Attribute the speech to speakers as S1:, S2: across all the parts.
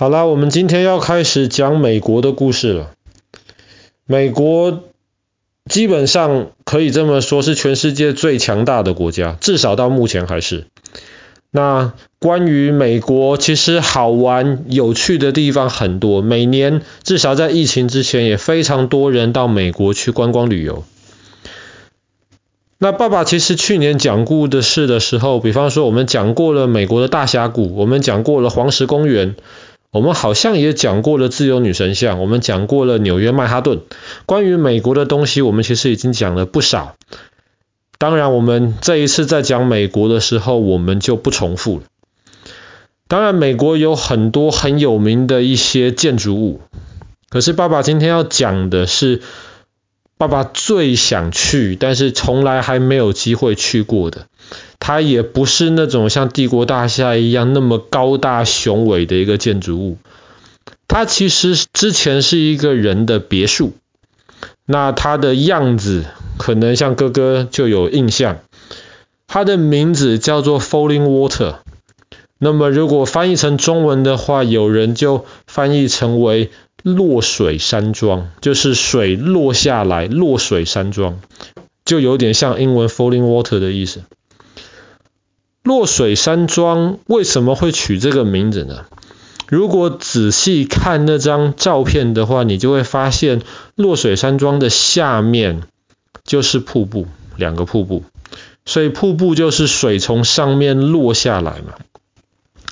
S1: 好啦，我们今天要开始讲美国的故事了。美国基本上可以这么说，是全世界最强大的国家，至少到目前还是。那关于美国，其实好玩有趣的地方很多。每年至少在疫情之前，也非常多人到美国去观光旅游。那爸爸其实去年讲故事的时候，比方说我们讲过了美国的大峡谷，我们讲过了黄石公园。我们好像也讲过了自由女神像，我们讲过了纽约曼哈顿。关于美国的东西，我们其实已经讲了不少。当然，我们这一次在讲美国的时候，我们就不重复了。当然，美国有很多很有名的一些建筑物，可是爸爸今天要讲的是爸爸最想去，但是从来还没有机会去过的。它也不是那种像帝国大厦一样那么高大雄伟的一个建筑物，它其实之前是一个人的别墅。那它的样子可能像哥哥就有印象，它的名字叫做 Falling Water。那么如果翻译成中文的话，有人就翻译成为落水山庄，就是水落下来，落水山庄，就有点像英文 Falling Water 的意思。落水山庄为什么会取这个名字呢？如果仔细看那张照片的话，你就会发现落水山庄的下面就是瀑布，两个瀑布，所以瀑布就是水从上面落下来嘛。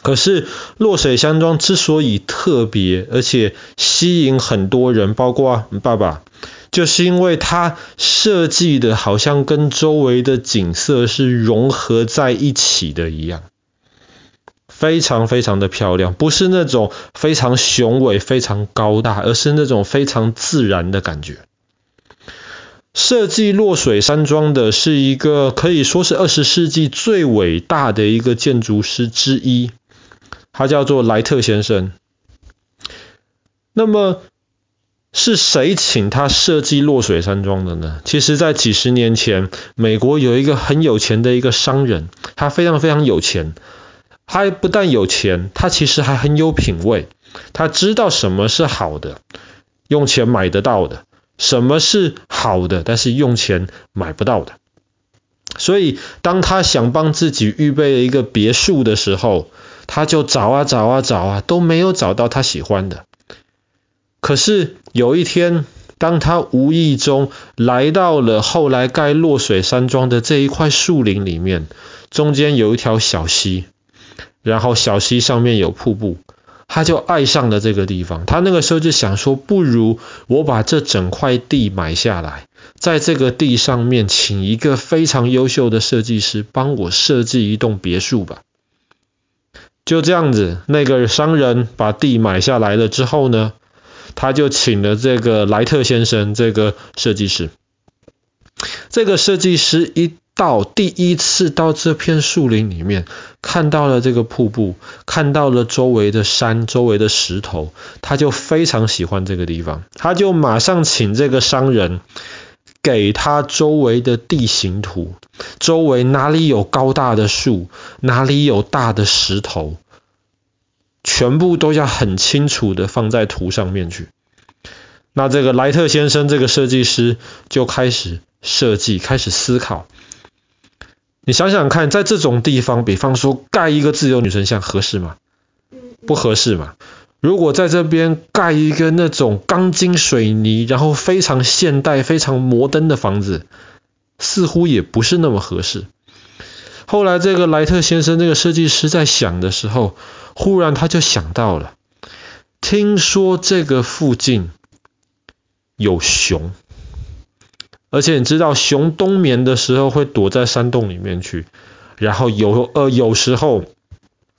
S1: 可是落水山庄之所以特别，而且吸引很多人，包括爸爸。就是因为它设计的好像跟周围的景色是融合在一起的一样，非常非常的漂亮，不是那种非常雄伟、非常高大，而是那种非常自然的感觉。设计落水山庄的是一个可以说是二十世纪最伟大的一个建筑师之一，他叫做莱特先生。那么。是谁请他设计落水山庄的呢？其实，在几十年前，美国有一个很有钱的一个商人，他非常非常有钱。他不但有钱，他其实还很有品味。他知道什么是好的，用钱买得到的；什么是好的，但是用钱买不到的。所以，当他想帮自己预备一个别墅的时候，他就找啊找啊找啊，都没有找到他喜欢的。可是有一天，当他无意中来到了后来盖落水山庄的这一块树林里面，中间有一条小溪，然后小溪上面有瀑布，他就爱上了这个地方。他那个时候就想说，不如我把这整块地买下来，在这个地上面请一个非常优秀的设计师帮我设计一栋别墅吧。就这样子，那个商人把地买下来了之后呢，他就请了这个莱特先生，这个设计师。这个设计师一到，第一次到这片树林里面，看到了这个瀑布，看到了周围的山、周围的石头，他就非常喜欢这个地方。他就马上请这个商人给他周围的地形图，周围哪里有高大的树，哪里有大的石头。全部都要很清楚的放在图上面去。那这个莱特先生这个设计师就开始设计，开始思考。你想想看，在这种地方，比方说盖一个自由女神像合适吗？不合适嘛。如果在这边盖一个那种钢筋水泥，然后非常现代、非常摩登的房子，似乎也不是那么合适。后来这个莱特先生这个设计师在想的时候，忽然他就想到了，听说这个附近有熊，而且你知道熊冬眠的时候会躲在山洞里面去，然后有呃有时候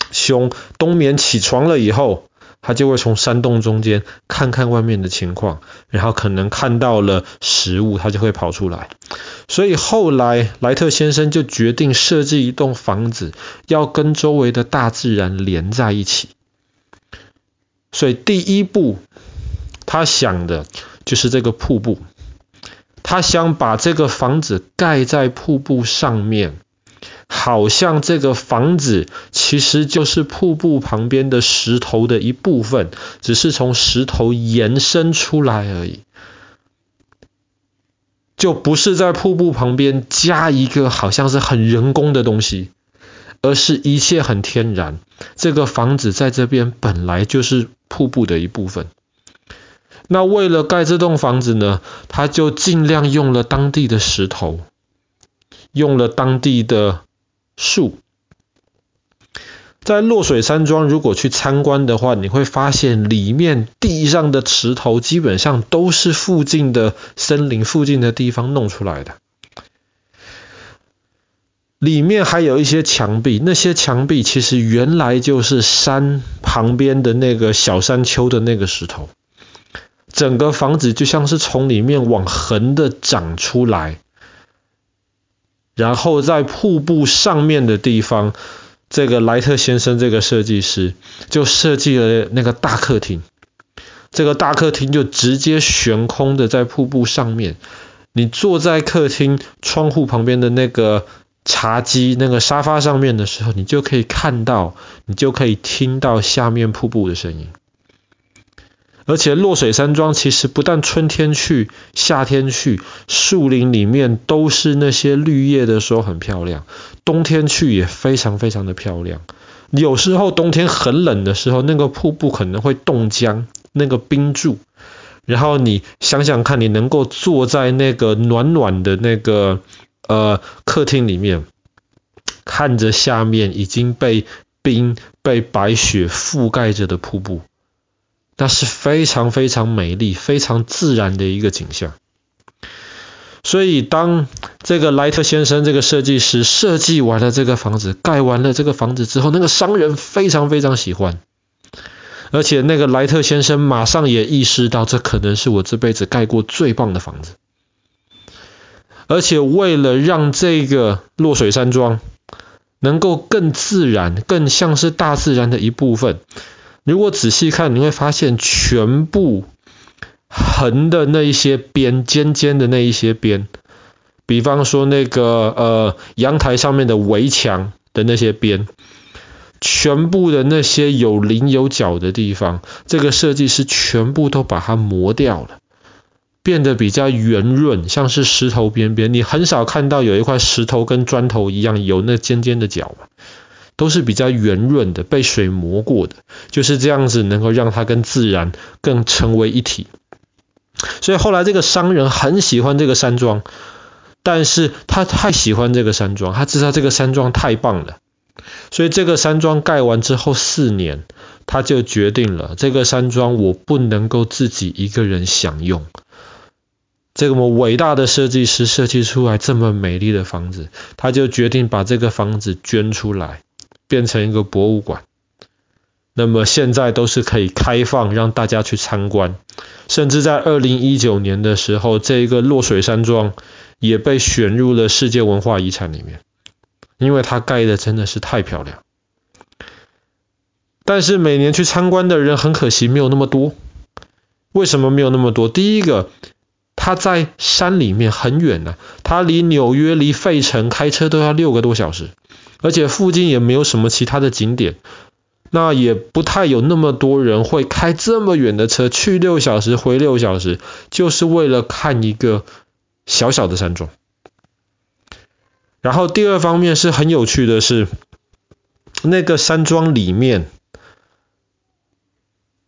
S1: 熊冬眠起床了以后，他就会从山洞中间看看外面的情况，然后可能看到了食物，他就会跑出来。所以后来莱特先生就决定设计一栋房子，要跟周围的大自然连在一起。所以第一步，他想的就是这个瀑布，他想把这个房子盖在瀑布上面，好像这个房子其实就是瀑布旁边的石头的一部分，只是从石头延伸出来而已，就不是在瀑布旁边加一个好像是很人工的东西，而是一切很天然。这个房子在这边本来就是瀑布的一部分。那为了盖这栋房子呢，他就尽量用了当地的石头，用了当地的树。在落水山庄，如果去参观的话，你会发现里面地上的石头基本上都是附近的森林附近的地方弄出来的。里面还有一些墙壁，那些墙壁其实原来就是山旁边的那个小山丘的那个石头。整个房子就像是从里面往横的长出来，然后在瀑布上面的地方，这个莱特先生这个设计师就设计了那个大客厅。这个大客厅就直接悬空的在瀑布上面，你坐在客厅窗户旁边的那个茶几、那个沙发上面的时候，你就可以看到，你就可以听到下面瀑布的声音。而且落水山庄其实不但春天去，夏天去，树林里面都是那些绿叶的时候很漂亮。冬天去也非常非常的漂亮。有时候冬天很冷的时候，那个瀑布可能会冻僵，那个冰柱。然后你想想看，你能够坐在那个暖暖的那个呃客厅里面，看着下面已经被冰、被白雪覆盖着的瀑布。那是非常非常美丽、非常自然的一个景象。所以，当这个莱特先生这个设计师设计完了这个房子、盖完了这个房子之后，那个商人非常非常喜欢。而且，那个莱特先生马上也意识到，这可能是我这辈子盖过最棒的房子。而且，为了让这个落水山庄能够更自然、更像是大自然的一部分。如果仔细看，你会发现全部横的那一些边、尖尖的那一些边，比方说那个呃阳台上面的围墙的那些边，全部的那些有棱有角的地方，这个设计师全部都把它磨掉了，变得比较圆润，像是石头边边。你很少看到有一块石头跟砖头一样有那尖尖的角嘛。都是比较圆润的，被水磨过的，就是这样子能够让它跟自然更成为一体。所以后来这个商人很喜欢这个山庄，但是他太喜欢这个山庄，他知道这个山庄太棒了，所以这个山庄盖完之后四年，他就决定了这个山庄我不能够自己一个人享用。这么伟大的设计师设计出来这么美丽的房子，他就决定把这个房子捐出来。变成一个博物馆，那么现在都是可以开放让大家去参观，甚至在二零一九年的时候，这一个落水山庄也被选入了世界文化遗产里面，因为它盖的真的是太漂亮。但是每年去参观的人很可惜没有那么多，为什么没有那么多？第一个，它在山里面很远呢、啊，它离纽约、离费城开车都要六个多小时。而且附近也没有什么其他的景点，那也不太有那么多人会开这么远的车去六小时回六小时，就是为了看一个小小的山庄。然后第二方面是很有趣的是，那个山庄里面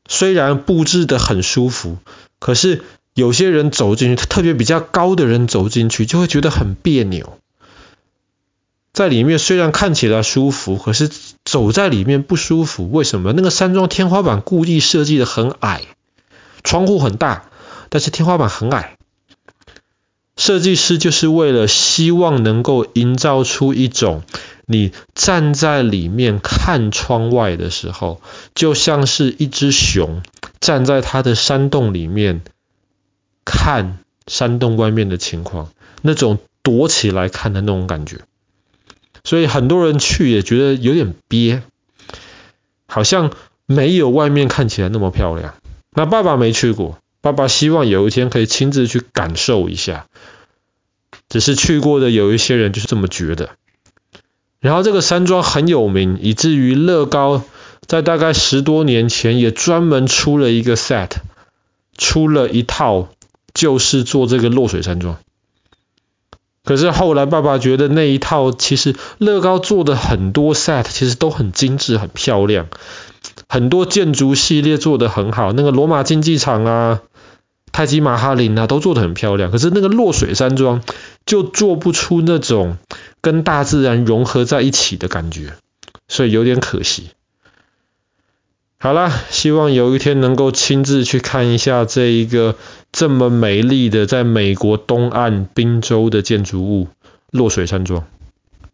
S1: 虽然布置得很舒服，可是有些人走进去，特别比较高的人走进去就会觉得很别扭。在里面虽然看起来舒服，可是走在里面不舒服。为什么？那个山庄天花板故意设计的很矮，窗户很大，但是天花板很矮。设计师就是为了希望能够营造出一种，你站在里面看窗外的时候，就像是一只熊站在它的山洞里面看山洞外面的情况，那种躲起来看的那种感觉。所以很多人去也觉得有点憋，好像没有外面看起来那么漂亮。那爸爸没去过，爸爸希望有一天可以亲自去感受一下。只是去过的有一些人就是这么觉得。然后这个山庄很有名，以至于乐高在大概十多年前也专门出了一个 set，出了一套，就是做这个落水山庄。可是后来爸爸觉得那一套其实乐高做的很多 set 其实都很精致、很漂亮，很多建筑系列做的很好，那个罗马竞技场啊、泰姬玛哈林啊都做的很漂亮。可是那个落水山庄就做不出那种跟大自然融合在一起的感觉，所以有点可惜。好啦，希望有一天能够亲自去看一下这一个这么美丽的在美国东岸宾州的建筑物——落水山庄。